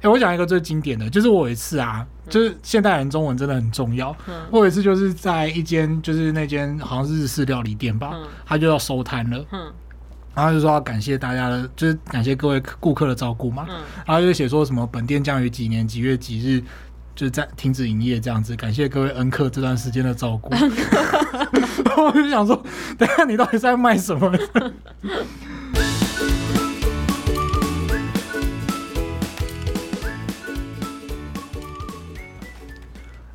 哎、我讲一个最经典的，就是我有一次啊，就是现代人中文真的很重要。嗯、我有一次就是在一间，就是那间好像是日式料理店吧，嗯、他就要收摊了。嗯然后就说要感谢大家的，就是感谢各位顾客的照顾嘛。嗯、然后就写说什么本店将于几年几月几日就是在停止营业这样子，感谢各位恩客这段时间的照顾。然后我就想说，等下你到底在卖什么？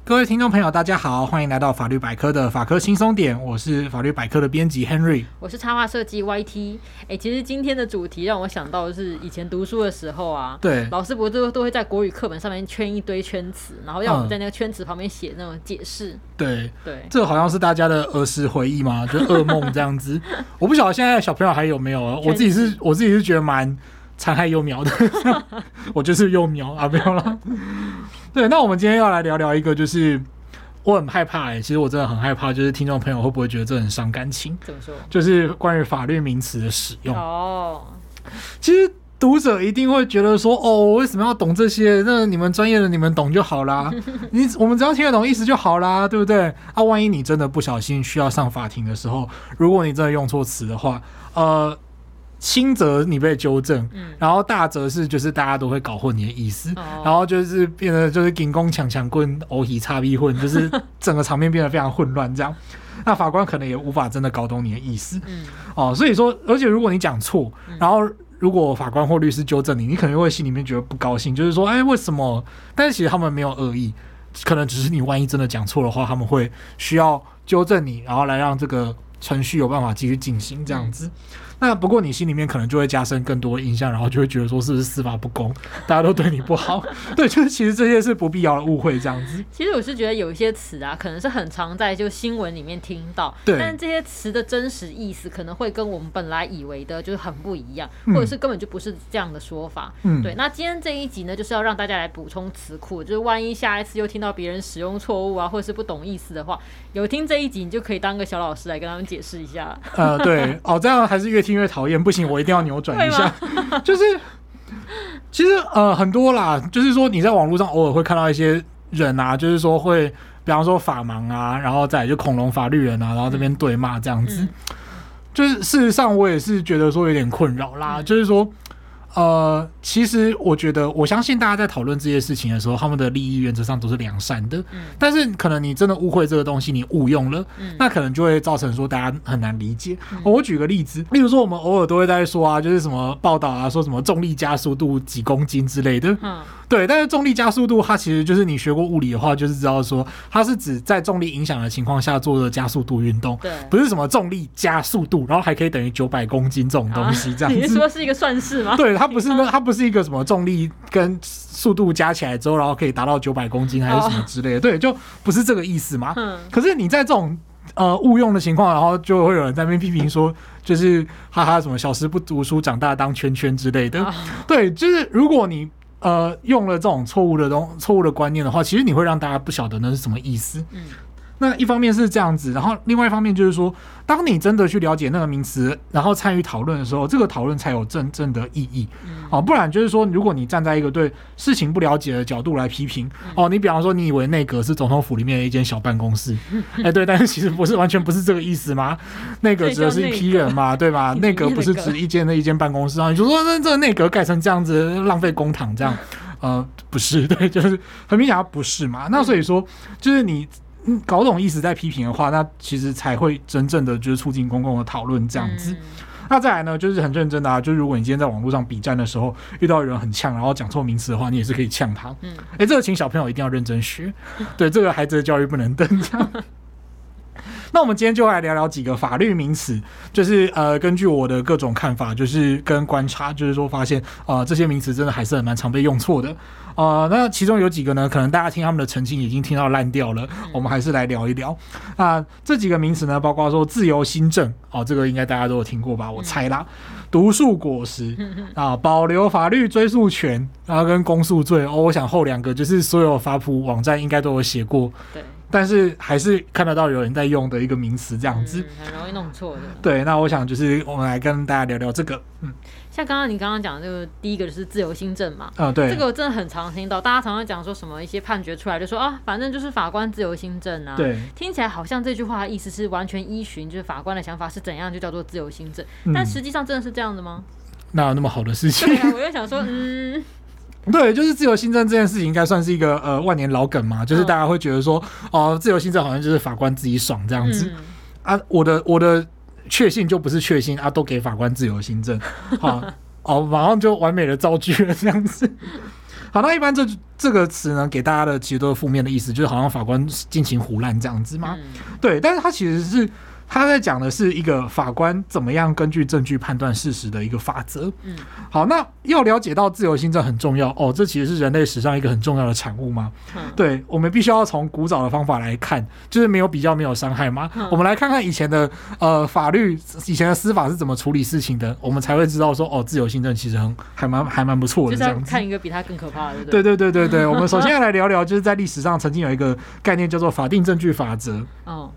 各位听众朋友，大家好，欢迎来到法律百科的法科轻松点，我是法律百科的编辑 Henry，我是插画设计 YT。哎、欸，其实今天的主题让我想到的是以前读书的时候啊，对，老师不是都会在国语课本上面圈一堆圈词，然后要我们在那个圈词旁边写那种解释。对、嗯、对，对这个好像是大家的儿时回忆嘛，就噩梦这样子。我不晓得现在小朋友还有没有啊？我自己是，我自己是觉得蛮残害幼苗的，我就是幼苗啊，没有了。对，那我们今天要来聊聊一个，就是我很害怕哎、欸，其实我真的很害怕，就是听众朋友会不会觉得这很伤感情？怎么说？就是关于法律名词的使用。哦，其实读者一定会觉得说，哦，我为什么要懂这些？那你们专业的你们懂就好啦，你我们只要听得懂意思就好啦，对不对？啊，万一你真的不小心需要上法庭的时候，如果你真的用错词的话，呃。轻则你被纠正，嗯、然后大则是就是大家都会搞混你的意思，哦、然后就是变得就是警工抢抢棍偶喜差逼混，就是 整个场面变得非常混乱。这样，那法官可能也无法真的搞懂你的意思。嗯、哦，所以说，而且如果你讲错，然后如果法官或律师纠正你，你可能会心里面觉得不高兴，就是说，哎，为什么？但是其实他们没有恶意，可能只是你万一真的讲错的话，他们会需要纠正你，然后来让这个程序有办法继续进行这样子。嗯那不过你心里面可能就会加深更多的印象，然后就会觉得说是不是司法不公，大家都对你不好？对，就是其实这些是不必要的误会这样子。其实我是觉得有一些词啊，可能是很常在就新闻里面听到，对，但是这些词的真实意思可能会跟我们本来以为的就是很不一样，或者是根本就不是这样的说法。嗯，对。那今天这一集呢，就是要让大家来补充词库，就是万一下一次又听到别人使用错误啊，或者是不懂意思的话，有听这一集你就可以当个小老师来跟他们解释一下。呃，对，哦，这样还是越听越讨厌，不行，我一定要扭转一下。就是，其实呃很多啦，就是说你在网络上偶尔会看到一些人啊，就是说会，比方说法盲啊，然后再就恐龙法律人啊，然后这边对骂这样子。嗯嗯、就是事实上，我也是觉得说有点困扰啦，嗯、就是说。呃，其实我觉得，我相信大家在讨论这些事情的时候，他们的利益原则上都是良善的。嗯。但是可能你真的误会这个东西，你误用了，嗯，那可能就会造成说大家很难理解。嗯。我举个例子，例如说我们偶尔都会在说啊，就是什么报道啊，说什么重力加速度几公斤之类的。嗯。对，但是重力加速度它其实就是你学过物理的话，就是知道说它是指在重力影响的情况下做的加速度运动。对。不是什么重力加速度，然后还可以等于九百公斤这种东西，这样子。你是说是一个算式吗？对。它不是那，它不是一个什么重力跟速度加起来之后，然后可以达到九百公斤还是什么之类的，对，就不是这个意思嘛。嗯可是你在这种呃误用的情况，然后就会有人在那边批评说，就是哈哈什么小时不读书，长大当圈圈之类的。对，就是如果你呃用了这种错误的东错误的观念的话，其实你会让大家不晓得那是什么意思。嗯。那一方面是这样子，然后另外一方面就是说，当你真的去了解那个名词，然后参与讨论的时候，这个讨论才有真正的意义。哦，不然就是说，如果你站在一个对事情不了解的角度来批评，哦，你比方说你以为内阁是总统府里面的一间小办公室，哎，对，但是其实不是，完全不是这个意思吗？内阁指的是一批人嘛，对吧？内阁不是指一间的一间办公室啊？你就说那这个内阁改成这样子，浪费公帑这样？呃，不是，对，就是很明显它不是嘛。那所以说，就是你。嗯，搞懂意思再批评的话，那其实才会真正的就是促进公共的讨论这样子。嗯、那再来呢，就是很认真的啊，就是如果你今天在网络上比战的时候遇到人很呛，然后讲错名词的话，你也是可以呛他。嗯，哎、欸，这个请小朋友一定要认真学，对这个孩子的教育不能等。这样。那我们今天就来聊聊几个法律名词，就是呃，根据我的各种看法，就是跟观察，就是说发现啊、呃，这些名词真的还是很蛮常被用错的啊、呃。那其中有几个呢，可能大家听他们的澄清已经听到烂掉了，我们还是来聊一聊。啊，这几个名词呢，包括说自由新政哦，这个应该大家都有听过吧？我猜啦。毒树果实啊，保留法律追诉权，然后跟公诉罪哦，我想后两个就是所有法普网站应该都有写过。对。但是还是看得到有人在用的一个名词这样子，嗯，很容易弄错的。对，那我想就是我们来跟大家聊聊这个，嗯。像刚刚你刚刚讲的，就是第一个就是自由新政嘛，啊，对，这个我真的很常听到，大家常常讲说什么一些判决出来就说啊，反正就是法官自由心证啊，对，听起来好像这句话的意思是完全依循，就是法官的想法是怎样就叫做自由心证，嗯、但实际上真的是这样的吗？哪有那么好的事情？对啊，我就想说，嗯，对，就是自由心证这件事情应该算是一个呃万年老梗嘛，就是大家会觉得说，哦、呃，自由心证好像就是法官自己爽这样子、嗯、啊，我的我的确信就不是确信啊，都给法官自由行政，好。哦，马上就完美的造句了，这样子。好，那一般这这个词呢，给大家的其实都是负面的意思，就是好像法官尽情胡乱这样子嘛。对，但是它其实是。他在讲的是一个法官怎么样根据证据判断事实的一个法则。嗯，好，那要了解到自由心证很重要哦，这其实是人类史上一个很重要的产物吗？嗯，对，我们必须要从古早的方法来看，就是没有比较没有伤害吗？嗯，我们来看看以前的呃法律，以前的司法是怎么处理事情的，我们才会知道说哦，自由心证其实很还蛮还蛮不错的。这样子看一个比他更可怕的。对对对对对，我们首先要来聊聊，就是在历史上曾经有一个概念叫做法定证据法则。哦。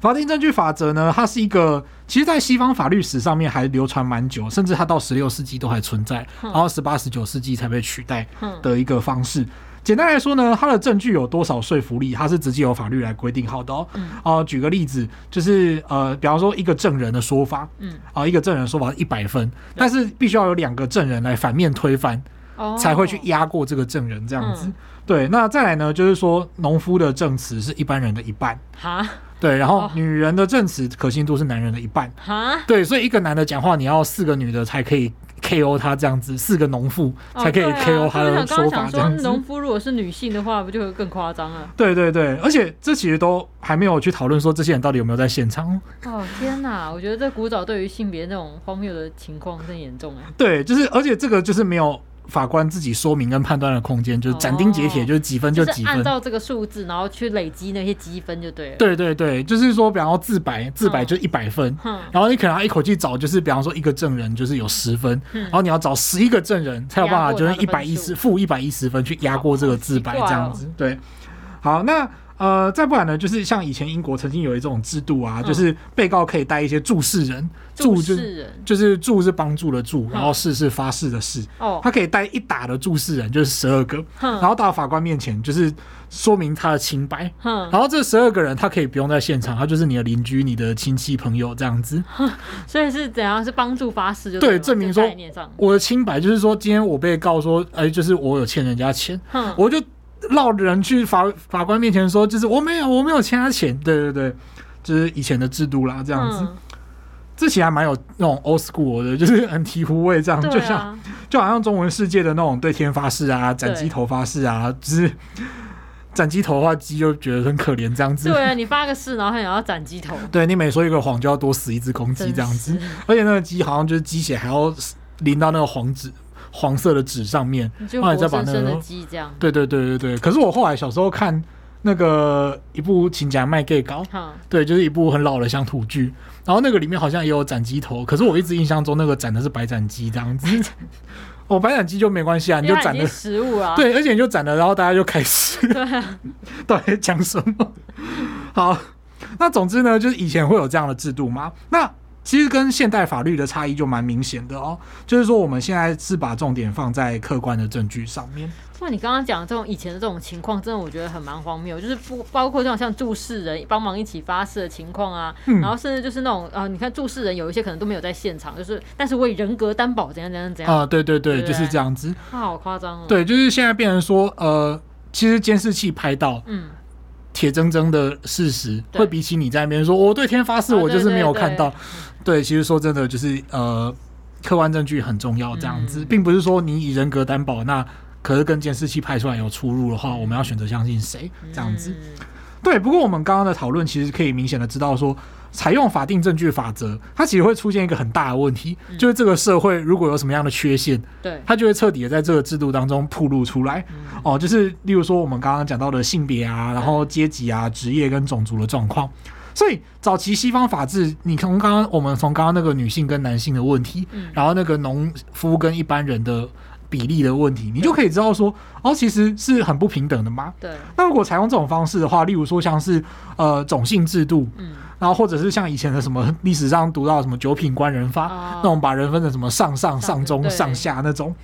法定证据法则呢，它是一个，其实，在西方法律史上面还流传蛮久，甚至它到十六世纪都还存在，然后十八、十九世纪才被取代的一个方式。简单来说呢，它的证据有多少说服力，它是直接由法律来规定好的哦。啊，举个例子，就是呃，比方说一个证人的说法，嗯，啊，一个证人说法是一百分，但是必须要有两个证人来反面推翻，才会去压过这个证人这样子。对，那再来呢，就是说农夫的证词是一般人的一半。哈。对，然后女人的证词可信度是男人的一半。哈，对，所以一个男的讲话，你要四个女的才可以 KO 他这样子，四个农妇才可以 KO 他的说法这样子。农夫如果是女性的话，不就会更夸张了？对对对，而且这其实都还没有去讨论说这些人到底有没有在现场。哦天哪，我觉得这古早对于性别那种荒谬的情况真严重哎。对，就是而且这个就是没有。法官自己说明跟判断的空间，就是斩钉截铁，就是几分就几分，按照这个数字，然后去累积那些积分就对了。对对对，就是说，比方说自白，自白就一百分，然后你可能要一口气找，就是比方说一个证人就是有十分，然后你要找十一个证人才有办法，就是一百一十负一百一十分去压过这个自白这样子。对，好，那。呃，再不然呢，就是像以前英国曾经有一种制度啊，嗯、就是被告可以带一些注事人，助事人就是助是帮助的注，然后事是发誓的誓。哦、嗯，他可以带一打的注事人，就是十二个，嗯、然后到法官面前，就是说明他的清白。嗯，然后这十二个人他可以不用在现场，他就是你的邻居、你的亲戚朋友这样子。所以是怎样？是帮助发誓就对，证明说我的清白，就是说今天我被告说，哎、欸，就是我有欠人家钱，嗯、我就。绕人去法法官面前说，就是我没有，我没有欠他钱。对对对，就是以前的制度啦，这样子。嗯、这其实还蛮有那种 old school 的，就是很醍醐味这样，啊、就像就好像中文世界的那种对天发誓啊，斩鸡头发誓啊，对就是斩鸡头的话，鸡就觉得很可怜这样子。对啊，你发个誓，然后还想要斩鸡头。对，你每说一个谎，就要多死一只公鸡这样子。而且那个鸡好像就是鸡血还要淋到那个黄纸。黄色的纸上面，然后来再把那个，对对对对对。可是我后来小时候看那个一部《亲家卖 gay 搞》，对，就是一部很老的乡土剧。然后那个里面好像也有斩鸡头，可是我一直印象中那个斩的是白斩鸡这样子。哦，白斩鸡就没关系啊，你就斩了食物啊，对，而且你就斩了，然后大家就开始，对啊，到底讲什么？好，那总之呢，就是以前会有这样的制度吗？那。其实跟现代法律的差异就蛮明显的哦，就是说我们现在是把重点放在客观的证据上面。那你刚刚讲的这种以前的这种情况，真的我觉得很蛮荒谬，就是不包括这种像注事人帮忙一起发誓的情况啊，嗯、然后甚至就是那种呃，你看注事人有一些可能都没有在现场，就是但是为人格担保怎样怎样怎样啊，对对对，对对就是这样子。那好夸张哦。对，就是现在变成说呃，其实监视器拍到嗯。铁铮铮的事实会比起你在那边说我对天发誓，我就是没有看到。对，其实说真的，就是呃，客观证据很重要，这样子，并不是说你以人格担保，那可是跟监视器拍出来有出入的话，我们要选择相信谁？这样子。对，不过我们刚刚的讨论其实可以明显的知道说。采用法定证据法则，它其实会出现一个很大的问题，嗯、就是这个社会如果有什么样的缺陷，对，它就会彻底的在这个制度当中暴露出来。嗯、哦，就是例如说我们刚刚讲到的性别啊，然后阶级啊、职业跟种族的状况。所以早期西方法治，你从刚刚我们从刚刚那个女性跟男性的问题，嗯、然后那个农夫跟一般人的比例的问题，你就可以知道说，哦，其实是很不平等的嘛。对。那如果采用这种方式的话，例如说像是呃种姓制度，嗯，然后或者是像以前的什么历史上读到什么九品官人法，哦、那种把人分成什么上上上中上下那种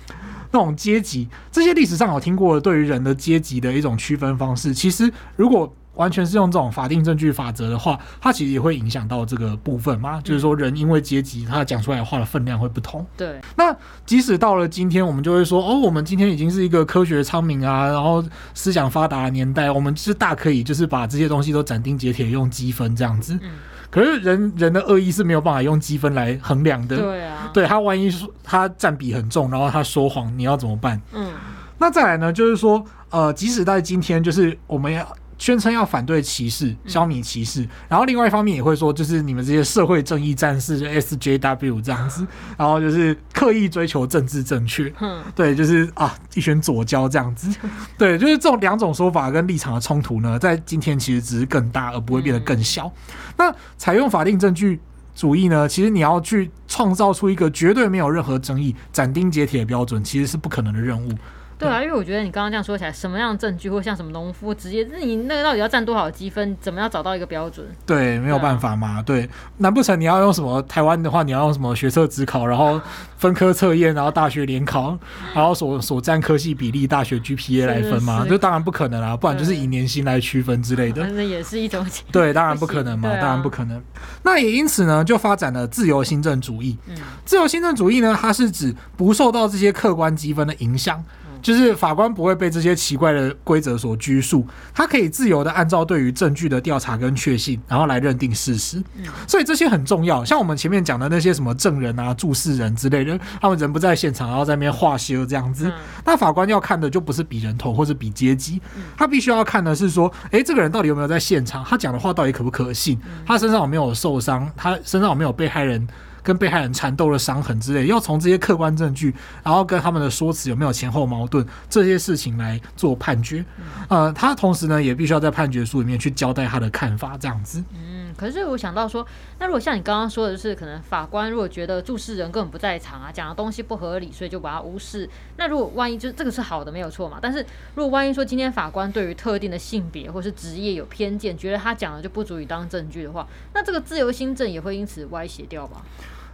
那种阶级，这些历史上有听过的对于人的阶级的一种区分方式，其实如果。完全是用这种法定证据法则的话，它其实也会影响到这个部分嘛。嗯、就是说，人因为阶级，他讲出来的话的分量会不同。对。那即使到了今天，我们就会说，哦，我们今天已经是一个科学昌明啊，然后思想发达的年代，我们是大可以就是把这些东西都斩钉截铁用积分这样子。嗯。可是人人的恶意是没有办法用积分来衡量的。对啊。对，他万一说他占比很重，然后他说谎，你要怎么办？嗯。那再来呢，就是说，呃，即使在今天，就是我们要。宣称要反对歧视，消弭歧视，嗯、然后另外一方面也会说，就是你们这些社会正义战士，就 SJW 这样子，然后就是刻意追求政治正确，嗯，对，就是啊一群左交这样子，对，就是这种两种说法跟立场的冲突呢，在今天其实只是更大，而不会变得更小。嗯、那采用法定证据主义呢，其实你要去创造出一个绝对没有任何争议、斩钉截铁的标准，其实是不可能的任务。对啊，因为我觉得你刚刚这样说起来，什么样的证据，或像什么农夫直接，那你那个到底要占多少积分？怎么样找到一个标准？对，没有办法嘛。对，啊、对，难不成你要用什么？台湾的话，你要用什么学测指考，然后分科测验，然后大学联考，然后所所占科系比例、大学 GPA 来分吗？这当然不可能啊，不然就是以年薪来区分之类的。那也是一种。对，当然 不可能嘛，啊、当然不可能。那也因此呢，就发展了自由新政主义。嗯，自由新政主义呢，它是指不受到这些客观积分的影响。就是法官不会被这些奇怪的规则所拘束，他可以自由的按照对于证据的调查跟确信，然后来认定事实。所以这些很重要。像我们前面讲的那些什么证人啊、注释人之类的，他们人不在现场，然后在那边画休这样子。那法官要看的就不是比人头或者比阶级，他必须要看的是说，诶，这个人到底有没有在现场？他讲的话到底可不可信？他身上有没有受伤？他身上有没有被害人？跟被害人缠斗的伤痕之类，要从这些客观证据，然后跟他们的说辞有没有前后矛盾这些事情来做判决。呃，他同时呢也必须要在判决书里面去交代他的看法，这样子。嗯，可是我想到说，那如果像你刚刚说的就是，可能法官如果觉得注释人根本不在场啊，讲的东西不合理，所以就把他无视。那如果万一就这个是好的没有错嘛？但是如果万一说今天法官对于特定的性别或是职业有偏见，觉得他讲的就不足以当证据的话，那这个自由心证也会因此歪斜掉吧？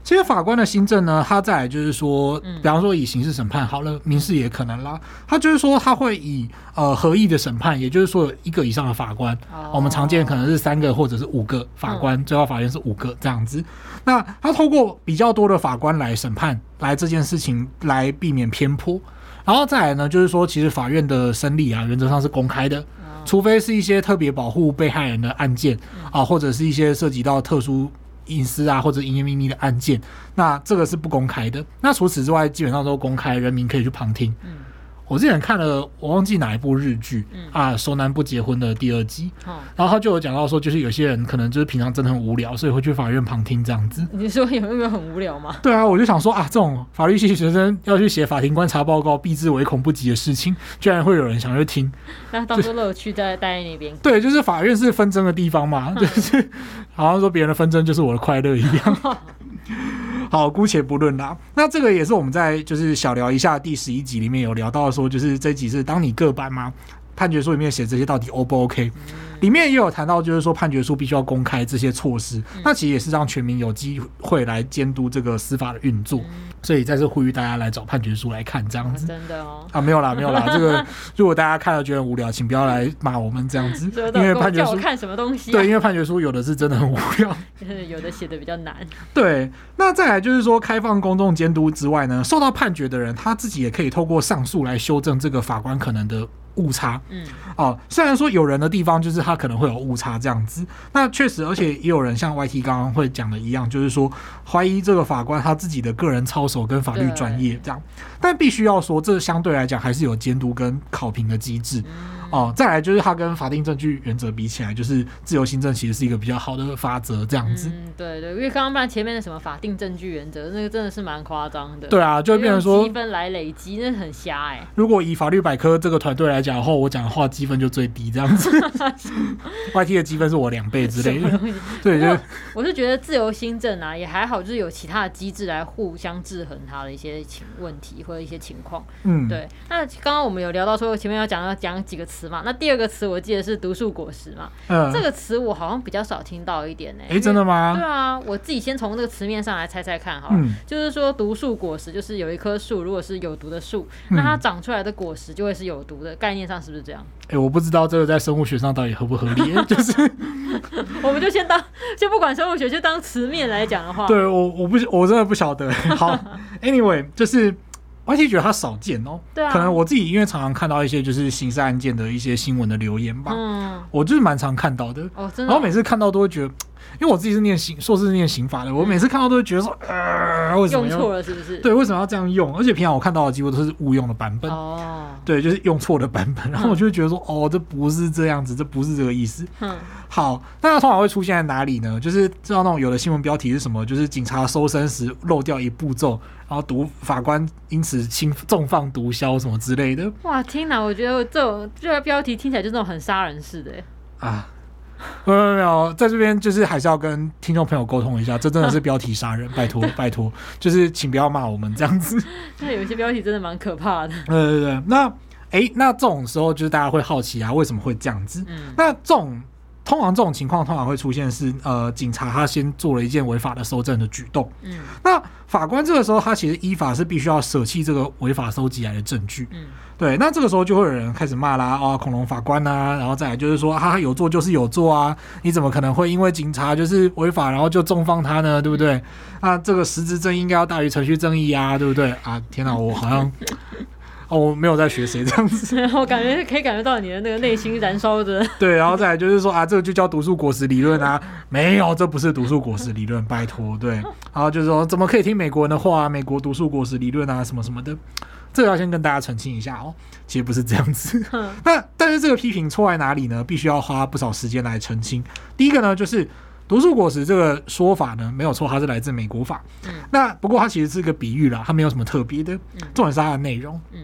其实法官的新政呢，他再来就是说，比方说以刑事审判好了，民事也可能啦。他就是说他会以呃合议的审判，也就是说一个以上的法官，我们常见可能是三个或者是五个法官，最高法院是五个这样子。那他透过比较多的法官来审判，来这件事情来避免偏颇。然后再来呢，就是说其实法院的审理啊，原则上是公开的，除非是一些特别保护被害人的案件啊，或者是一些涉及到特殊。隐私啊，或者营业秘密的案件，那这个是不公开的。那除此之外，基本上都公开，人民可以去旁听。嗯。我之前看了，我忘记哪一部日剧，嗯、啊，熟男不结婚的第二集，哦、然后他就有讲到说，就是有些人可能就是平常真的很无聊，所以会去法院旁听这样子。你说有没有很无聊吗？对啊，我就想说啊，这种法律系学生要去写法庭观察报告，避之唯恐不及的事情，居然会有人想去听，那当做乐趣在待在那边。对，就是法院是纷争的地方嘛，就是好像说别人的纷争就是我的快乐一样。好，姑且不论啦。那这个也是我们在就是小聊一下第十一集里面有聊到说，就是这集是当你各班吗？判决书里面写这些到底 O 不 OK？里面也有谈到，就是说判决书必须要公开这些措施。那其实也是让全民有机会来监督这个司法的运作。所以再次呼吁大家来找判决书来看，这样子。真的哦。啊，没有啦，没有啦。这个如果大家看了觉得无聊，请不要来骂我们这样子，因为判决书看什么东西？对，因为判决书有的是真的很无聊，就是有的写的比较难。对，那再来就是说，开放公众监督之外呢，受到判决的人他自己也可以透过上诉来修正这个法官可能的。误差，嗯，哦，虽然说有人的地方就是他可能会有误差这样子，那确实，而且也有人像 YT 刚刚会讲的一样，就是说怀疑这个法官他自己的个人操守跟法律专业这样，但必须要说，这相对来讲还是有监督跟考评的机制。哦，再来就是它跟法定证据原则比起来，就是自由新政其实是一个比较好的法则，这样子。嗯，对对，因为刚刚不然前面的什么法定证据原则，那个真的是蛮夸张的。对啊，就会变成说积分来累积，那很瞎哎、欸。如果以法律百科这个团队来讲的话，我讲的话积分就最低这样子。YT 的积分是我两倍之类的。对，就我是觉得自由新政啊也还好，就是有其他的机制来互相制衡它的一些情问题或者一些情况。嗯，对。那刚刚我们有聊到说前面要讲要讲几个词嘛，那第二个词我记得是毒树果实嘛。嗯，这个词我好像比较少听到一点呢、欸。哎，真的吗？对啊，我自己先从这个词面上来猜猜看哈。嗯。就是说毒树果实就是有一棵树，如果是有毒的树，那它长出来的果实就会是有毒的，概念上是不是这样？哎，我不知道这个在生物学上到底合不合理，就是 我们就先当就不管生物学，就当词面来讲的话。对我我不我真的不晓得。好，Anyway，就是。我其实觉得它少见哦，对啊，可能我自己因为常常看到一些就是刑事案件的一些新闻的留言吧，嗯，我就是蛮常看到的，哦，真的，然后每次看到都会觉得，因为我自己是念刑硕士是念刑法的，嗯，我每次看到都会觉得说，呃，为什么用错了是不是？对，为什么要这样用？而且平常我看到的几乎都是误用的版本，哦，对，就是用错的版本，然后我就会觉得说，哦，这不是这样子，这不是这个意思，嗯。好，那它通常会出现在哪里呢？就是知道那种有的新闻标题是什么，就是警察搜身时漏掉一步骤，然后毒法官因此轻重放毒枭什么之类的。哇，天哪！我觉得这种这个标题听起来就那种很杀人似的。啊，没有没有，在这边就是还是要跟听众朋友沟通一下，这真的是标题杀人，拜托 拜托，就是请不要骂我们这样子。那有些标题真的蛮可怕的。对对对，那哎，那这种时候就是大家会好奇啊，为什么会这样子？嗯，那这种。通常这种情况通常会出现是，呃，警察他先做了一件违法的搜证的举动，嗯，那法官这个时候他其实依法是必须要舍弃这个违法收集来的证据，嗯，对，那这个时候就会有人开始骂啦，啊，恐龙法官啊，然后再来就是说，他有做就是有做啊，你怎么可能会因为警察就是违法，然后就重放他呢，对不对？那这个实质正义应该要大于程序正义啊，对不对？啊，天哪，我好像。哦，我没有在学谁这样子，我感觉可以感觉到你的那个内心燃烧着。对，然后再来就是说啊，这个就叫毒素果实理论啊，没有，这不是毒素果实理论，拜托。对，然后就是说，怎么可以听美国人的话啊？美国毒素果实理论啊，什么什么的，这个要先跟大家澄清一下哦，其实不是这样子。那但是这个批评错在哪里呢？必须要花不少时间来澄清。第一个呢，就是毒素果实这个说法呢，没有错，它是来自美国法。嗯。那不过它其实是一个比喻啦，它没有什么特别的，重点是它的内容。嗯。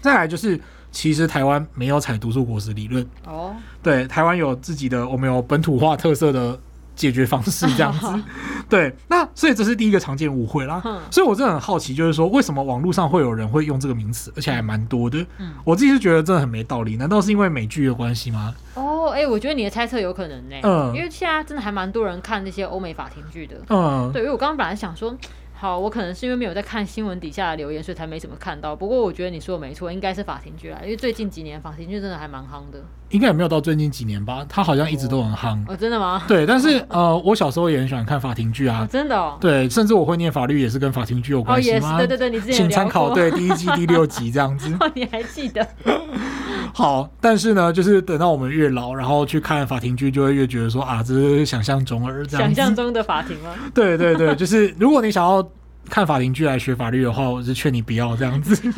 再来就是，其实台湾没有采毒树果实理论。哦，对，台湾有自己的，我们有本土化特色的解决方式这样子，对，那所以这是第一个常见误会啦，所以我真的很好奇，就是说为什么网络上会有人会用这个名词，而且还蛮多的，嗯，我自己是觉得真的很没道理，难道是因为美剧的关系吗？哦，哎，我觉得你的猜测有可能呢，嗯，因为现在真的还蛮多人看那些欧美法庭剧的，嗯，对，因为我刚刚本来想说。好，我可能是因为没有在看新闻底下的留言，所以才没怎么看到。不过我觉得你说的没错，应该是法庭剧啦，因为最近几年法庭剧真的还蛮夯的。应该也没有到最近几年吧，他好像一直都很夯。哦，真的吗？对，但是呃，我小时候也很喜欢看法庭剧啊。真的哦。对，甚至我会念法律也是跟法庭剧有关系吗？对对对，你之前请参考对第一季第六集这样子。哦，你还记得？好，但是呢，就是等到我们越老，然后去看法庭剧，就会越觉得说啊，这是想象中而这样。想象中的法庭吗？对对对，就是如果你想要。看法庭剧来学法律的话，我是劝你不要这样子。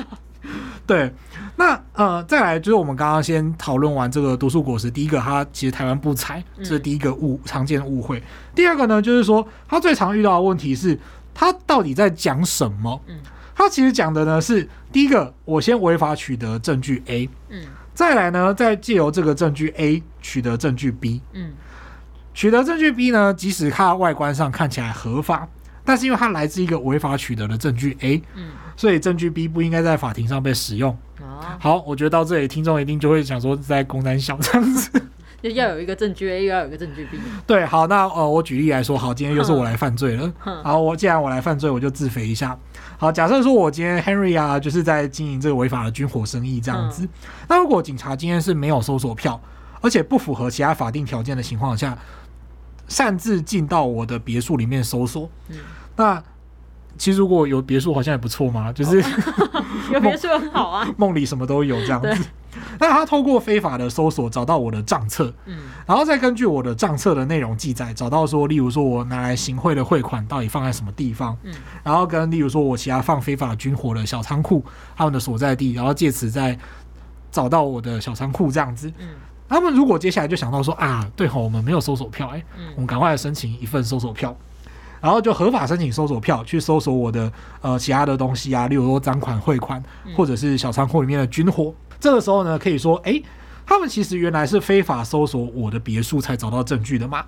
对，那呃，再来就是我们刚刚先讨论完这个毒树果实，第一个它其实台湾不采，这是第一个误常见的误会。第二个呢，就是说他最常遇到的问题是，他到底在讲什么？嗯，他其实讲的呢是第一个，我先违法取得证据 A，嗯，再来呢，再借由这个证据 A 取得证据 B，嗯，取得证据 B 呢，即使它外观上看起来合法。但是因为它来自一个违法取得的证据 A，嗯，所以证据 B 不应该在法庭上被使用。哦，好，我觉得到这里听众一定就会想说，在公三小这样子，就要有一个证据 A，又要有一个证据 B。对，好，那呃，我举例来说，好，今天又是我来犯罪了。好，我既然我来犯罪，我就自肥一下。好，假设说我今天 Henry 啊，就是在经营这个违法的军火生意这样子。那如果警察今天是没有搜索票，而且不符合其他法定条件的情况下，擅自进到我的别墅里面搜索，嗯，那其实如果有别墅好像也不错嘛，就是 有别墅很好啊，梦里什么都有这样子。那他透过非法的搜索找到我的账册，嗯，然后再根据我的账册的内容记载，找到说，例如说我拿来行贿的汇款到底放在什么地方，嗯，然后跟例如说我其他放非法军火的小仓库他们的所在地，然后借此再找到我的小仓库这样子。嗯，他们如果接下来就想到说啊，对吼，我们没有搜索票，哎，我们赶快来申请一份搜索票，然后就合法申请搜索票去搜索我的呃其他的东西啊，例如说赃款、汇款，或者是小仓库里面的军火。这个时候呢，可以说，哎，他们其实原来是非法搜索我的别墅才找到证据的嘛。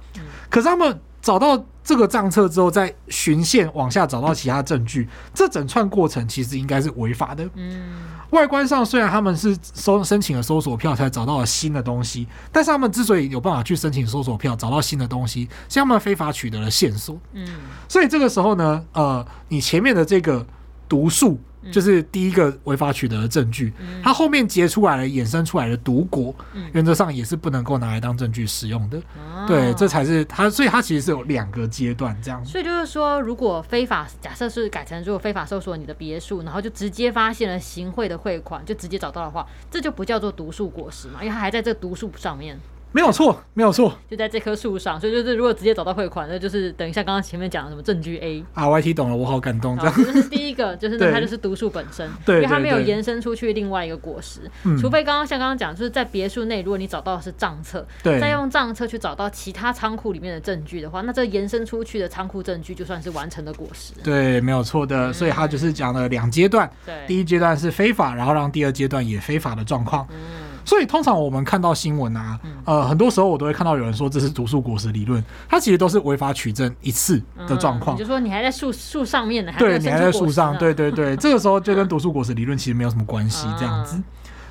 可是他们。找到这个账册之后，再循线往下找到其他证据，这整串过程其实应该是违法的。嗯，外观上虽然他们是搜申请了搜索票才找到了新的东西，但是他们之所以有办法去申请搜索票找到新的东西，是他们非法取得了线索。嗯，所以这个时候呢，呃，你前面的这个毒树。就是第一个违法取得的证据，它后面结出来的、衍生出来的毒果，原则上也是不能够拿来当证据使用的。对，这才是它，所以它其实是有两个阶段这样。所以就是说，如果非法假设是改成如果非法搜索你的别墅，然后就直接发现了行贿的汇款，就直接找到的话，这就不叫做毒树果实嘛，因为它还在这个毒树上面。没有错，没有错，就在这棵树上，所以就是如果直接找到汇款，那就是等一下刚刚前面讲的什么证据 A 啊，YT 懂了，我好感动。这样，这是第一个，就是它就是毒树本身，对，因为它没有延伸出去另外一个果实，除非刚刚像刚刚讲，就是在别墅内，如果你找到的是账册，对，再用账册去找到其他仓库里面的证据的话，那这延伸出去的仓库证据就算是完成的果实。对，没有错的，所以它就是讲了两阶段，对，第一阶段是非法，然后让第二阶段也非法的状况。嗯。所以通常我们看到新闻啊，呃，很多时候我都会看到有人说这是毒树果实理论，它其实都是违法取证一次的状况。嗯、就说你还在树树上面呢，对，你还在树上，对对对，这个时候就跟毒树果实理论其实没有什么关系，这样子。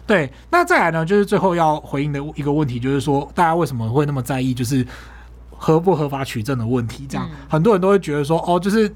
对，那再来呢，就是最后要回应的一个问题，就是说大家为什么会那么在意，就是合不合法取证的问题？这样，很多人都会觉得说，哦，就是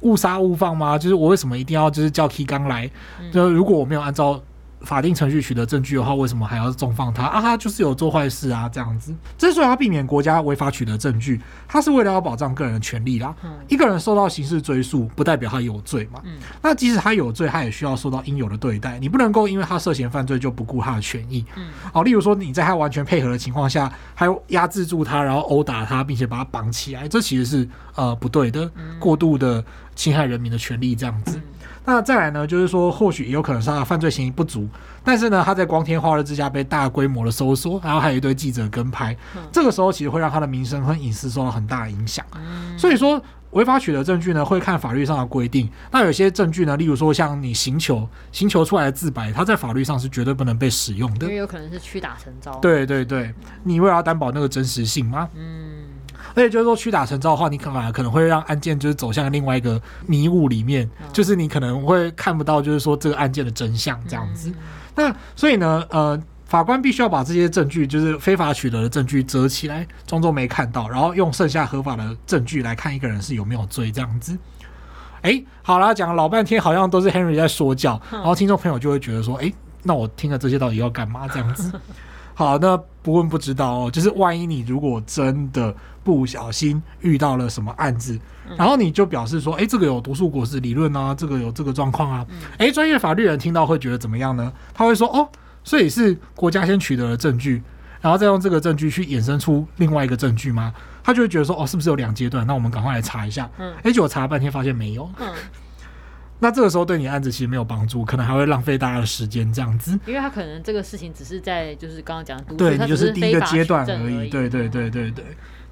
误杀误放吗？就是我为什么一定要就是叫 K 刚来？就如果我没有按照。法定程序取得证据的话，为什么还要重放他啊？他就是有做坏事啊，这样子。之所以要避免国家违法取得证据，他是为了要保障个人的权利啦。嗯、一个人受到刑事追诉，不代表他有罪嘛。嗯、那即使他有罪，他也需要受到应有的对待。你不能够因为他涉嫌犯罪就不顾他的权益。嗯。哦，例如说你在他完全配合的情况下，还压制住他，然后殴打他，并且把他绑起来，这其实是呃不对的，过度的侵害人民的权利，这样子。嗯那再来呢，就是说，或许也有可能是他的犯罪嫌疑不足，但是呢，他在光天化日之下被大规模的搜索，然后还有一堆记者跟拍，嗯、这个时候其实会让他的名声和隐私受到很大的影响。嗯、所以说，违法取得证据呢，会看法律上的规定。那有些证据呢，例如说像你刑求，刑求出来的自白，它在法律上是绝对不能被使用的，因为有可能是屈打成招。对对对，你为了要担保那个真实性吗？嗯。而且就是说，屈打成招的话，你可能可能会让案件就是走向另外一个迷雾里面，就是你可能会看不到，就是说这个案件的真相这样子。那所以呢，呃，法官必须要把这些证据，就是非法取得的证据遮起来，装作没看到，然后用剩下合法的证据来看一个人是有没有罪这样子。哎，好啦，讲了老半天，好像都是 Henry 在说教，然后听众朋友就会觉得说，哎，那我听了这些到底要干嘛这样子？好，那不问不知道哦，就是万一你如果真的。不小心遇到了什么案子，然后你就表示说：“哎，这个有毒素果实理论啊，这个有这个状况啊。”哎，专业法律人听到会觉得怎么样呢？他会说：“哦，所以是国家先取得了证据，然后再用这个证据去衍生出另外一个证据吗？”他就会觉得说：“哦，是不是有两阶段？那我们赶快来查一下。”嗯，哎，结果查了半天发现没有。嗯，那这个时候对你案子其实没有帮助，可能还会浪费大家的时间这样子。因为他可能这个事情只是在就是刚刚讲的，对，你就是第一个阶段而已。对对对对对。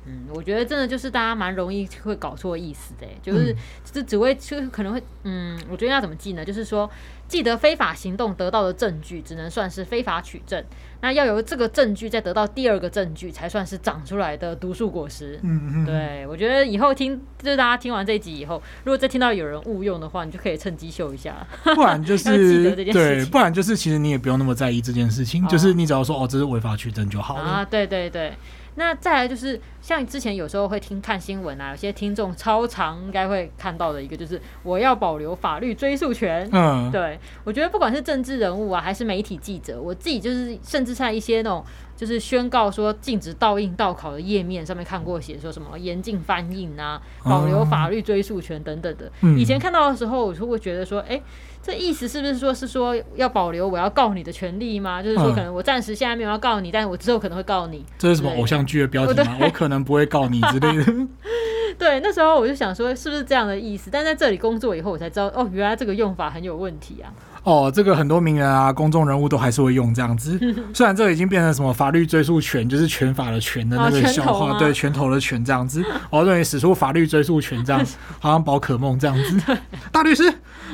嗯，我觉得真的就是大家蛮容易会搞错意思的，就是这只会就可能会，嗯，我觉得要怎么记呢？就是说，记得非法行动得到的证据只能算是非法取证，那要由这个证据再得到第二个证据才算是长出来的毒树果实。嗯嗯，对，我觉得以后听就是大家听完这一集以后，如果再听到有人误用的话，你就可以趁机秀一下，不然就 是对，不然就是其实你也不用那么在意这件事情，哦、就是你只要说哦，这是违法取证就好了。啊，对对对。那再来就是像之前有时候会听看新闻啊，有些听众超常应该会看到的一个就是我要保留法律追诉权。嗯，对，我觉得不管是政治人物啊，还是媒体记者，我自己就是甚至在一些那种就是宣告说禁止盗印盗考的页面上面看过写说什么严禁翻印啊，保留法律追诉权等等的。以前看到的时候，我就会觉得说，哎。这意思是不是说，是说要保留我要告你的权利吗？就是说，可能我暂时现在没有要告你，但是我之后可能会告你。这是什么偶像剧的标题吗？我可能不会告你之类的。对，那时候我就想说，是不是这样的意思？但在这里工作以后，我才知道，哦，原来这个用法很有问题啊。哦，这个很多名人啊、公众人物都还是会用这样子。虽然这个已经变成什么法律追诉权，就是拳法的拳的那个笑话，啊、对，拳头的拳这样子。我认为使出法律追诉权这样，好像宝可梦这样子。大律师，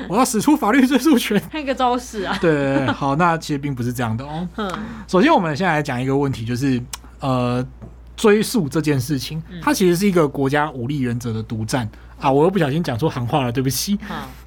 我要使出法律追诉权，那个招式啊。对，好，那其实并不是这样的哦。首先，我们现在来讲一个问题，就是呃，追诉这件事情，它其实是一个国家武力原则的独占啊。我又不小心讲出行话了，对不起。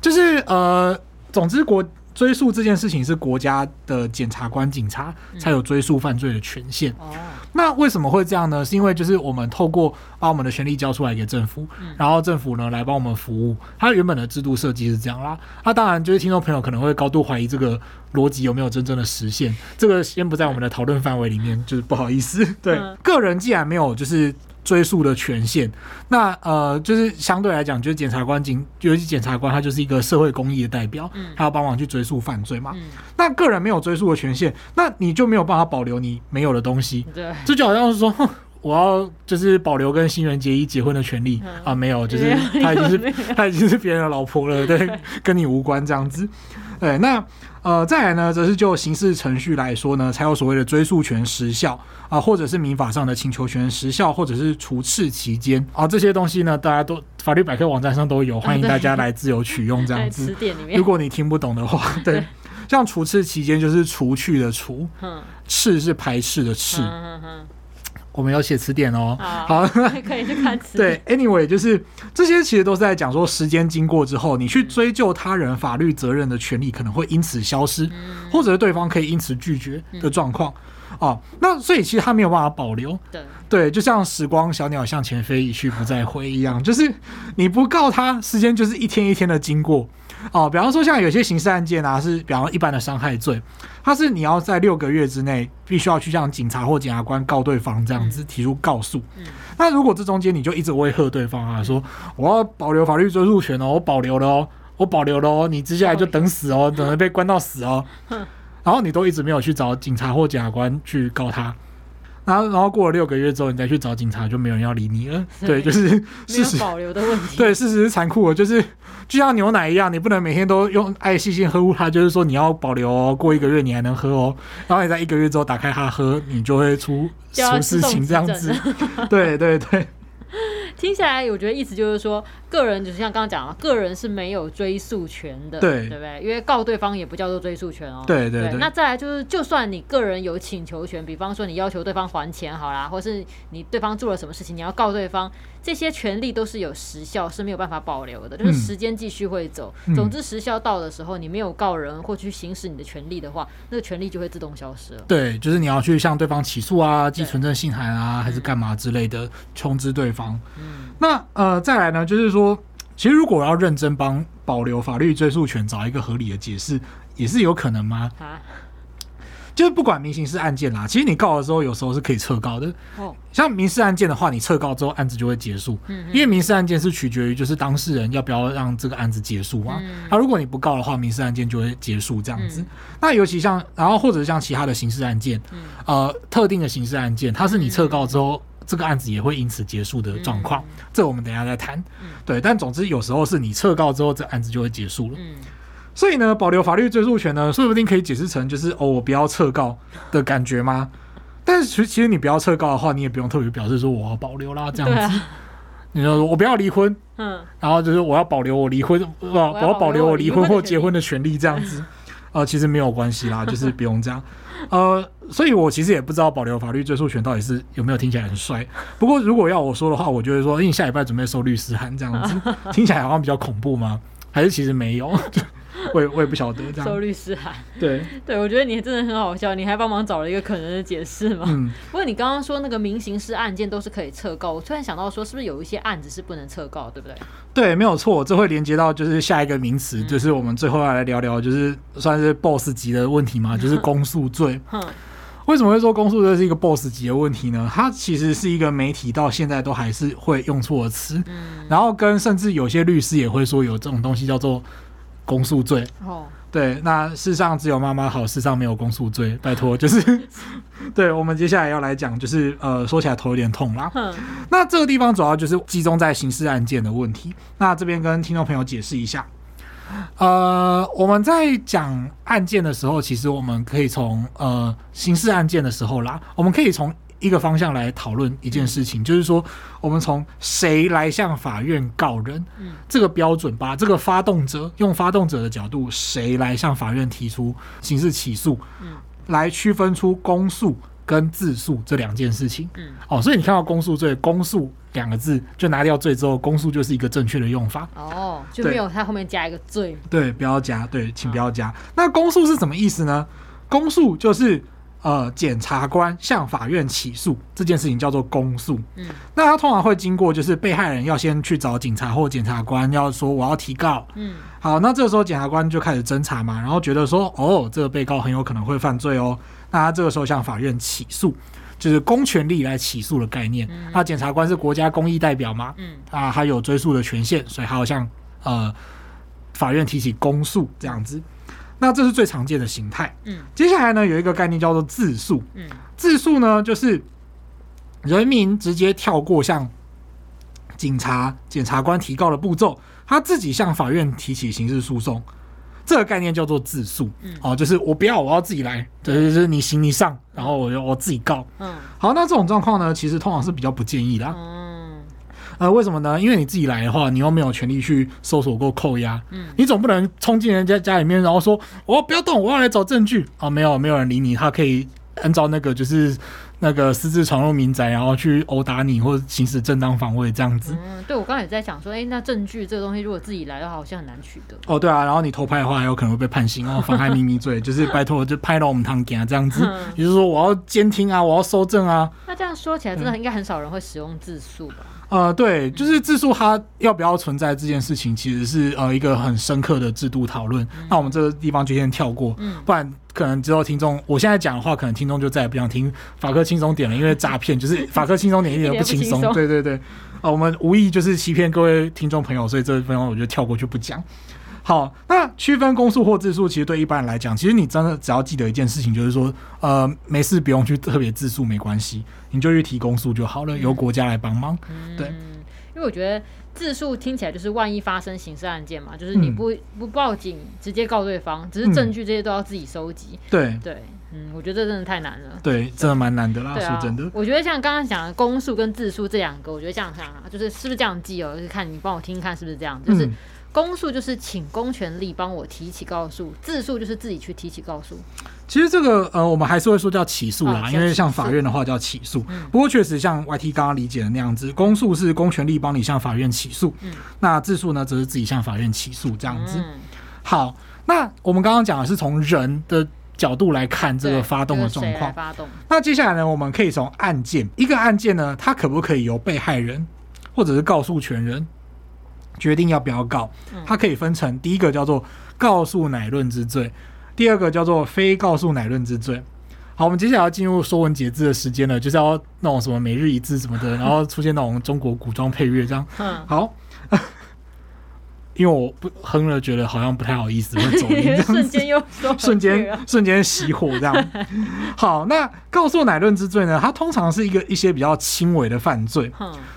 就是呃，总之国。追诉这件事情是国家的检察官、警察才有追诉犯罪的权限。嗯、那为什么会这样呢？是因为就是我们透过把我们的权利交出来给政府，嗯、然后政府呢来帮我们服务。它原本的制度设计是这样啦。那当然，就是听众朋友可能会高度怀疑这个逻辑有没有真正的实现。这个先不在我们的讨论范围里面，就是不好意思。对，嗯、个人既然没有就是。追诉的权限，那呃，就是相对来讲，就是检察官警，尤其检察官，他就是一个社会公益的代表，嗯、他要帮忙去追诉犯罪嘛。嗯、那个人没有追诉的权限，那你就没有办法保留你没有的东西。对，这就好像是说，哼，我要就是保留跟新垣结衣结婚的权利、嗯、啊，没有，就是他已经是他已经是别人的老婆了，对，跟你无关这样子。对，那呃，再来呢，则是就刑事程序来说呢，才有所谓的追诉权时效啊、呃，或者是民法上的请求权时效，或者是除斥期间啊，这些东西呢，大家都法律百科网站上都有，欢迎大家来自由取用这样子。如果你听不懂的话，对，对。像除斥期间就是除去的除，斥是排斥的斥。我们要写词典哦。好，好 可以去看词典。对，anyway，就是这些其实都是在讲说，时间经过之后，你去追究他人法律责任的权利可能会因此消失，嗯、或者是对方可以因此拒绝的状况。嗯、哦，那所以其实他没有办法保留。对，对，就像时光小鸟向前飞，一去不再回一样，就是你不告他，时间就是一天一天的经过。哦，比方说像有些刑事案件啊，是比方说一般的伤害罪，它是你要在六个月之内必须要去向警察或检察官告对方这样子提出告诉。那如果这中间你就一直威吓对方啊，说我要保留法律追诉权哦，我保留了哦，我保留了哦，你接下来就等死哦，等着被关到死哦。然后你都一直没有去找警察或检察官去告他。然后，然后过了六个月之后，你再去找警察，就没有人要理你了。对，就是事实保留的问题。对，事实是残酷的，就是就像牛奶一样，你不能每天都用爱细心呵护它。就是说，你要保留哦，过一个月你还能喝哦。然后你在一个月之后打开它喝，你就会出出事情这样子。对对对。听起来，我觉得意思就是说，个人就是像刚刚讲的，个人是没有追诉权的，对，对不对？因为告对方也不叫做追诉权哦。对对对，对。那再来就是，就算你个人有请求权，比方说你要求对方还钱好啦，或是你对方做了什么事情，你要告对方，这些权利都是有时效，是没有办法保留的，就是时间继续会走。嗯、总之，时效到的时候，你没有告人或去行使你的权利的话，那个权利就会自动消失了。对，就是你要去向对方起诉啊，寄存证信函啊，还是干嘛之类的，通知对方。嗯，那呃，再来呢，就是说，其实如果我要认真帮保留法律追诉权找一个合理的解释，也是有可能吗？啊，就是不管民刑事案件啦，其实你告的时候，有时候是可以撤告的。哦，像民事案件的话，你撤告之后，案子就会结束。嗯，因为民事案件是取决于就是当事人要不要让这个案子结束嘛。嗯，那如果你不告的话，民事案件就会结束这样子。那尤其像，然后或者像其他的刑事案件，呃，特定的刑事案件，它是你撤告之后。这个案子也会因此结束的状况，嗯、这我们等一下再谈。嗯、对，但总之有时候是你撤告之后，这案子就会结束了。嗯、所以呢，保留法律追诉权呢，说不定可以解释成就是哦，我不要撤告的感觉吗？但是其实其实你不要撤告的话，你也不用特别表示说我要保留啦，这样子。啊、你说我不要离婚，嗯，然后就是我要保留我离婚，我要保留我离婚或结婚的权利，这样子。呃，其实没有关系啦，就是不用这样。呃，所以我其实也不知道保留法律追诉权到底是有没有听起来很帅。不过如果要我说的话，我就会说，你下礼拜准备收律师函这样子，听起来好像比较恐怖吗？还是其实没有？我也我也不晓得这样。收律师函，对 对，我觉得你真的很好笑，你还帮忙找了一个可能的解释嘛。嗯。不过你刚刚说那个民刑事案件都是可以撤告，我突然想到说，是不是有一些案子是不能撤告，对不对？对，没有错，这会连接到就是下一个名词，嗯、就是我们最后要来聊聊，就是算是 BOSS 级的问题嘛，就是 公诉罪。嗯。为什么会说公诉罪是一个 BOSS 级的问题呢？它其实是一个媒体到现在都还是会用错的词，嗯。然后跟甚至有些律师也会说有这种东西叫做公诉罪。哦。对，那世上只有妈妈好，世上没有公诉罪，拜托，就是对。我们接下来要来讲，就是呃，说起来头有点痛啦。嗯，那这个地方主要就是集中在刑事案件的问题。那这边跟听众朋友解释一下，呃，我们在讲案件的时候，其实我们可以从呃刑事案件的时候啦，我们可以从。一个方向来讨论一件事情，就是说，我们从谁来向法院告人，这个标准，把这个发动者用发动者的角度，谁来向法院提出刑事起诉，来区分出公诉跟自诉这两件事情。嗯哦，所以你看到公诉罪，公诉两个字就拿掉罪之后，公诉就是一个正确的用法。哦，就没有它后面加一个罪。对，不要加，对，请不要加。那公诉是什么意思呢？公诉就是。呃，检察官向法院起诉这件事情叫做公诉。嗯，那他通常会经过，就是被害人要先去找警察或检察官，要说我要提告。嗯，好，那这个时候检察官就开始侦查嘛，然后觉得说，哦，这个被告很有可能会犯罪哦，那他这个时候向法院起诉，就是公权力来起诉的概念。那检察官是国家公益代表嘛？嗯，啊，他有追诉的权限，所以他要向呃法院提起公诉这样子。那这是最常见的形态。嗯，接下来呢，有一个概念叫做自诉。嗯，自诉呢就是人民直接跳过向警察、检察官提告的步骤，他自己向法院提起刑事诉讼。这个概念叫做自诉。嗯，哦，就是我不要，我要自己来。对，就是你行你上，然后我就我自己告。嗯，好，那这种状况呢，其实通常是比较不建议的。呃，为什么呢？因为你自己来的话，你又没有权利去搜索过扣押。嗯，你总不能冲进人家家里面，然后说我不要动，我要来找证据。哦，没有，没有人理你。他可以按照那个就是那个私自闯入民宅，然后去殴打你，或者行使正当防卫这样子。嗯，对，我刚才也在想说，哎，那证据这个东西，如果自己来的话，好像很难取得。哦，对啊，然后你偷拍的话，还有可能会被判刑哦，妨害秘密罪，就是拜托就拍到我们堂给啊这样子。也就是说，我要监听啊，我要搜证啊。那这样说起来，真的应该很少人会使用自诉吧？呃，对，就是自述，它要不要存在这件事情，其实是呃一个很深刻的制度讨论。嗯、那我们这个地方就先跳过，嗯、不然可能之后听众，我现在讲的话，可能听众就再也不想听法科轻松点了，因为诈骗就是法科轻松点一点都不轻松。对 对对，啊、呃，我们无意就是欺骗各位听众朋友，所以这个地方我就跳过去不讲。好，那区分公诉或自诉，其实对一般人来讲，其实你真的只要记得一件事情，就是说，呃，没事不用去特别自诉，没关系，你就去提公诉就好了，由国家来帮忙。嗯、对，因为我觉得自诉听起来就是万一发生刑事案件嘛，就是你不不报警，直接告对方，只是证据这些都要自己收集。对、嗯、对，嗯，我觉得这真的太难了。对，真的蛮难的啦，说、啊、真的。我觉得像刚刚讲的公诉跟自诉这两个，我觉得这样想啊，就是是不是这样记哦？就是看你帮我听听看是不是这样，就是。嗯公诉就是请公权力帮我提起告诉，自诉就是自己去提起告诉。其实这个呃，我们还是会说叫起诉啦，啊、因为像法院的话叫起诉。嗯、不过确实像 YT 刚刚理解的那样子，公诉是公权力帮你向法院起诉，嗯、那自诉呢则是自己向法院起诉这样子。嗯、好，那我们刚刚讲的是从人的角度来看这个发动的状况。这个、发动。那接下来呢，我们可以从案件一个案件呢，它可不可以由被害人或者是告诉权人？决定要不要告，它可以分成第一个叫做告诉乃论之罪，第二个叫做非告诉乃论之罪。好，我们接下来要进入说文解字的时间了，就是要那种什么每日一字什么的，然后出现那种中国古装配乐这样。好，因为我不哼了，觉得好像不太好意思，会走音，瞬间又瞬间瞬间熄火这样。好，那告诉乃论之罪呢？它通常是一个一些比较轻微的犯罪，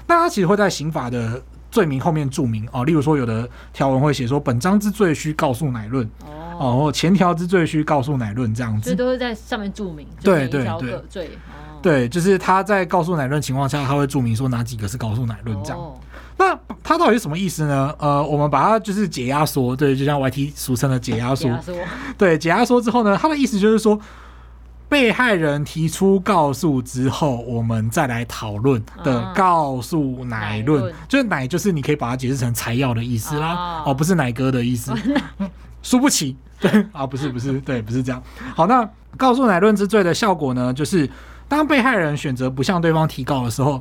那它其实会在刑法的。罪名后面注明哦，例如说有的条文会写说，本章之罪需告诉乃论哦，或前条之罪需告诉乃论这样子，这都是在上面注明。对对对，对，就是他在告诉乃论情况下，他会注明说哪几个是告诉乃论这样。哦、那他到底是什么意思呢？呃，我们把它就是解压缩，对，就像 YT 俗称的解压缩。对，解压缩之后呢，他的意思就是说。被害人提出告诉之后，我们再来讨论的告诉乃论，就是乃就是你可以把它解释成采药的意思啦，哦，不是乃哥的意思，输不起，对啊，不是不是，对，不是这样。好，那告诉乃论之罪的效果呢，就是当被害人选择不向对方提告的时候，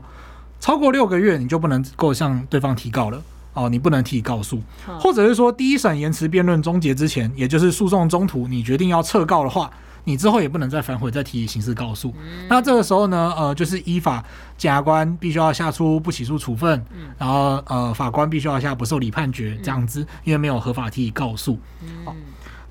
超过六个月你就不能够向对方提告了，哦，你不能提告诉，或者是说第一审延迟辩论终结之前，也就是诉讼中途，你决定要撤告的话。你之后也不能再反悔，再提起刑事告诉。嗯、那这个时候呢，呃，就是依法检察官必须要下出不起诉处分，嗯、然后呃，法官必须要下不受理判决，这样子，嗯、因为没有合法提起告诉。嗯、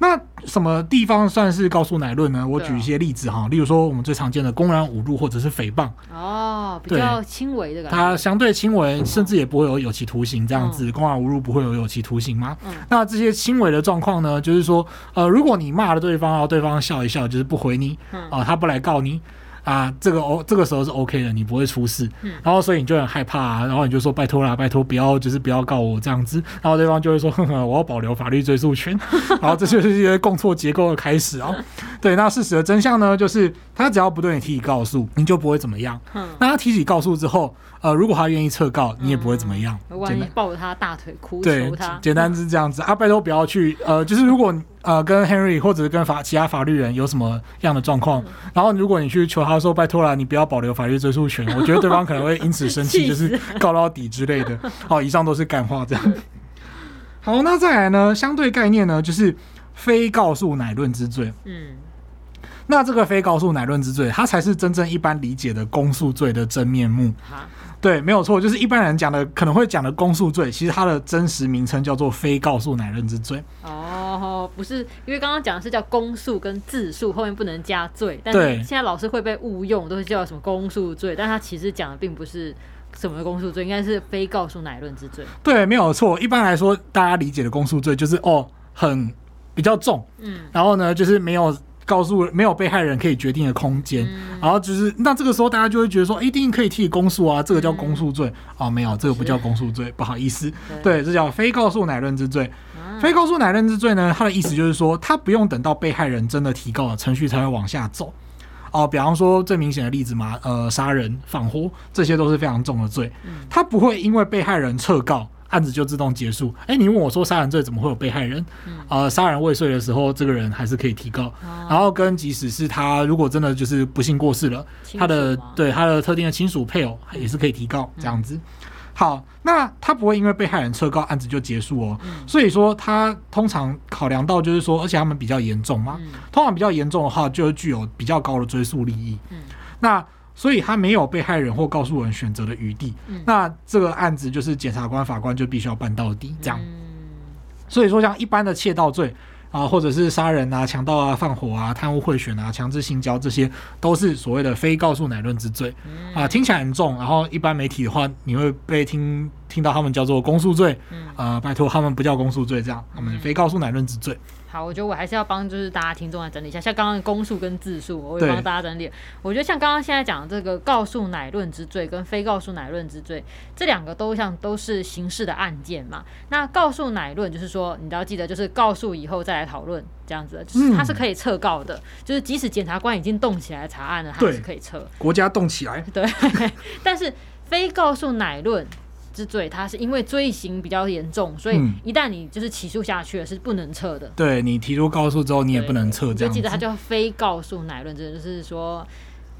那什么地方算是告诉乃论呢？我举一些例子哈，例如说我们最常见的公然侮辱或者是诽谤哦，比较轻微的感觉，它相对轻微，甚至也不会有有期徒刑这样子。公然侮辱不会有有期徒刑吗？嗯、那这些轻微的状况呢，就是说，呃，如果你骂了对方，然后对方笑一笑，就是不回你，啊、呃，他不来告你。啊，这个哦，这个时候是 OK 的，你不会出事。嗯，然后所以你就很害怕啊，然后你就说拜托啦，拜托不要，就是不要告我这样子。然后对方就会说，呵呵，我要保留法律追诉权。然后这就是一些共错结构的开始哦。对，那事实的真相呢，就是他只要不对你提起告诉，你就不会怎么样。嗯，那他提起告诉之后，呃，如果他愿意撤告，你也不会怎么样。万一抱着他大腿哭求他，对，简单是这样子啊，拜托不要去。呃，就是如果。呃，跟 Henry 或者是跟法其他法律人有什么样的状况，然后如果你去求他说拜托了，你不要保留法律追诉权，我觉得对方可能会因此生气，就是告到底之类的。好，以上都是干话，这样。好，那再来呢？相对概念呢，就是非告诉乃论之罪。嗯，那这个非告诉乃论之罪，它才是真正一般理解的公诉罪的真面目。对，没有错，就是一般人讲的可能会讲的公诉罪，其实它的真实名称叫做非告诉乃论之罪。哦，不是，因为刚刚讲的是叫公诉跟自诉，后面不能加罪。但是现在老师会被误用，都是叫什么公诉罪，但他其实讲的并不是什么公诉罪，应该是非告诉乃论之罪。对，没有错。一般来说，大家理解的公诉罪就是哦，很比较重，嗯，然后呢，就是没有。告诉没有被害人可以决定的空间，嗯、然后就是那这个时候大家就会觉得说，一定可以提起公诉啊，这个叫公诉罪。啊、嗯。哦，没有，这个不叫公诉罪，不好意思，对，对，这叫非告诉乃论之罪。嗯、非告诉乃论之罪呢，它的意思就是说，他不用等到被害人真的提告了，程序才会往下走。哦，比方说最明显的例子嘛，呃，杀人、放火，这些都是非常重的罪，他不会因为被害人撤告。案子就自动结束。哎、欸，你问我说杀人罪怎么会有被害人？嗯、呃，杀人未遂的时候，这个人还是可以提告。哦、然后跟即使是他如果真的就是不幸过世了，他的对他的特定的亲属配偶也是可以提告这样子。嗯、好，那他不会因为被害人撤告，案子就结束哦。嗯、所以说他通常考量到就是说，而且他们比较严重嘛，嗯、通常比较严重的话，就具有比较高的追诉利益。嗯、那。所以他没有被害人或告诉人选择的余地，嗯、那这个案子就是检察官、法官就必须要办到底，这样。嗯、所以说，像一般的窃盗罪啊，或者是杀人啊、强盗啊、放火啊、贪污贿选啊、强制性交，这些都是所谓的非告诉乃论之罪、嗯、啊，听起来很重。然后一般媒体的话，你会被听听到他们叫做公诉罪，嗯、啊，拜托他们不叫公诉罪，这样，他们非告诉乃论之罪。好，我觉得我还是要帮就是大家听众来整理一下，像刚刚的公诉跟自诉，我会帮大家整理。我觉得像刚刚现在讲的这个告诉乃论之罪跟非告诉乃论之罪，这两个都像都是刑事的案件嘛。那告诉乃论就是说，你都要记得，就是告诉以后再来讨论这样子，就是它是可以撤告的，嗯、就是即使检察官已经动起来查案了，它是可以撤。国家动起来。对，但是非告诉乃论。之罪，它是因为罪行比较严重，所以一旦你就是起诉下去了，是不能撤的。嗯、对，你提出告诉之后，你也不能撤。这样，就记得它叫非告诉乃论之罪，就是说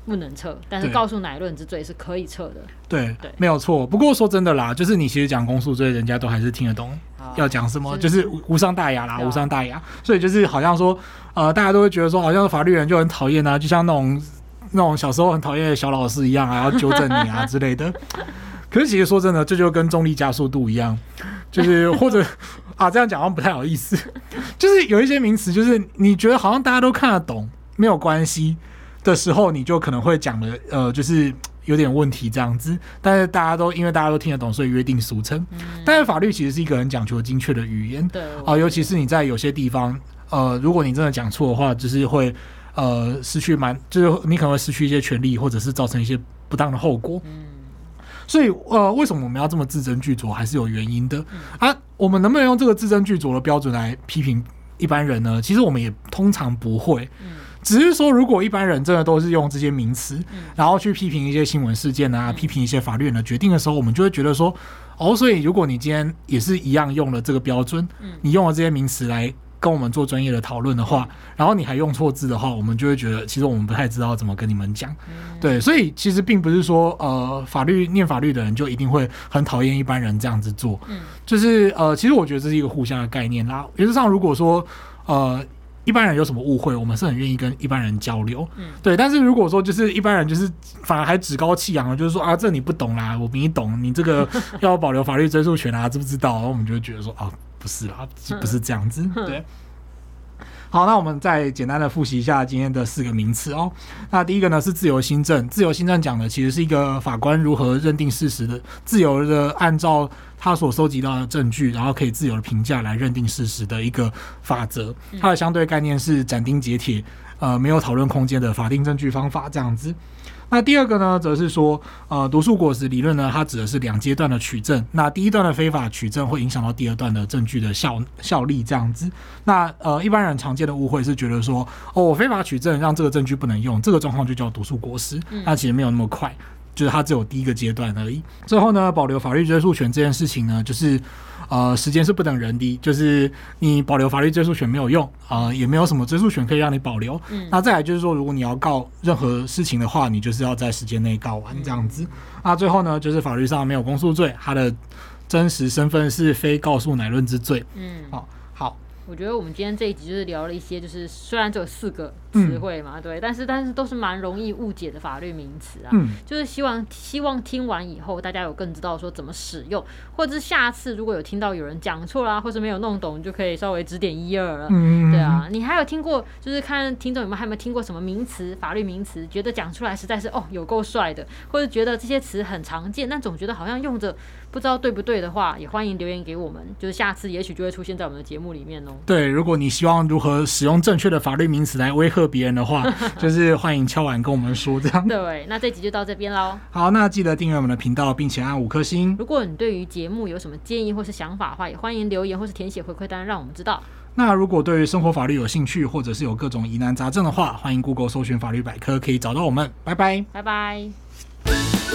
不能撤，但是告诉乃论之罪是可以撤的。对对，对没有错。不过说真的啦，就是你其实讲公诉罪，人家都还是听得懂要讲什么，是就是无伤大雅啦，无伤大雅。所以就是好像说，呃，大家都会觉得说，好像法律人就很讨厌啊，就像那种那种小时候很讨厌的小老师一样啊，要纠正你啊之类的。可是其实说真的，这就跟重力加速度一样，就是或者 啊这样讲好像不太好意思，就是有一些名词，就是你觉得好像大家都看得懂，没有关系的时候，你就可能会讲的呃，就是有点问题这样子。但是大家都因为大家都听得懂，所以约定俗成。嗯、但是法律其实是一个很讲求精确的语言，对啊，尤其是你在有些地方，呃，如果你真的讲错的话，就是会呃失去蛮，就是你可能会失去一些权利，或者是造成一些不当的后果。嗯所以，呃，为什么我们要这么字斟句酌，还是有原因的啊？我们能不能用这个字斟句酌的标准来批评一般人呢？其实我们也通常不会，只是说，如果一般人真的都是用这些名词，然后去批评一些新闻事件啊，批评一些法律人的决定的时候，我们就会觉得说，哦，所以如果你今天也是一样用了这个标准，你用了这些名词来。跟我们做专业的讨论的话，然后你还用错字的话，我们就会觉得其实我们不太知道怎么跟你们讲。嗯、对，所以其实并不是说呃法律念法律的人就一定会很讨厌一般人这样子做。嗯，就是呃其实我觉得这是一个互相的概念啦。原则上如果说呃一般人有什么误会，我们是很愿意跟一般人交流。嗯，对。但是如果说就是一般人就是反而还趾高气扬的，就是说啊这你不懂啦，我比你懂，你这个要保留法律追诉权啊，知不知道？然后我们就会觉得说啊。不是啦，不是这样子。嗯、对，好，那我们再简单的复习一下今天的四个名词哦。那第一个呢是自由新政，自由新政讲的其实是一个法官如何认定事实的，自由的按照他所收集到的证据，然后可以自由的评价来认定事实的一个法则。它的相对概念是斩钉截铁，呃，没有讨论空间的法定证据方法这样子。那第二个呢，则是说，呃，毒素果实理论呢，它指的是两阶段的取证。那第一段的非法取证会影响到第二段的证据的效效力，这样子。那呃，一般人常见的误会是觉得说，哦，我非法取证让这个证据不能用，这个状况就叫毒素果实。那其实没有那么快，就是它只有第一个阶段而已。最后呢，保留法律追诉权这件事情呢，就是。呃，时间是不等人的，就是你保留法律追诉权没有用，呃，也没有什么追诉权可以让你保留。嗯，那再来就是说，如果你要告任何事情的话，你就是要在时间内告完这样子。那最后呢，就是法律上没有公诉罪，他的真实身份是非告诉乃论之罪。嗯，好，好。我觉得我们今天这一集就是聊了一些，就是虽然只有四个词汇嘛，嗯、对，但是但是都是蛮容易误解的法律名词啊。嗯、就是希望希望听完以后，大家有更知道说怎么使用，或者是下次如果有听到有人讲错啦，或是没有弄懂，就可以稍微指点一二了。嗯、对啊，你还有听过，就是看听众有没有还有没有听过什么名词，法律名词，觉得讲出来实在是哦有够帅的，或者觉得这些词很常见，但总觉得好像用着不知道对不对的话，也欢迎留言给我们，就是下次也许就会出现在我们的节目里面哦。对，如果你希望如何使用正确的法律名词来威吓别人的话，就是欢迎敲碗跟我们说这样。对，那这集就到这边喽。好，那记得订阅我们的频道，并且按五颗星。如果你对于节目有什么建议或是想法的话，也欢迎留言或是填写回馈单，让我们知道。那如果对于生活法律有兴趣，或者是有各种疑难杂症的话，欢迎 Google 搜寻法律百科，可以找到我们。拜拜，拜拜。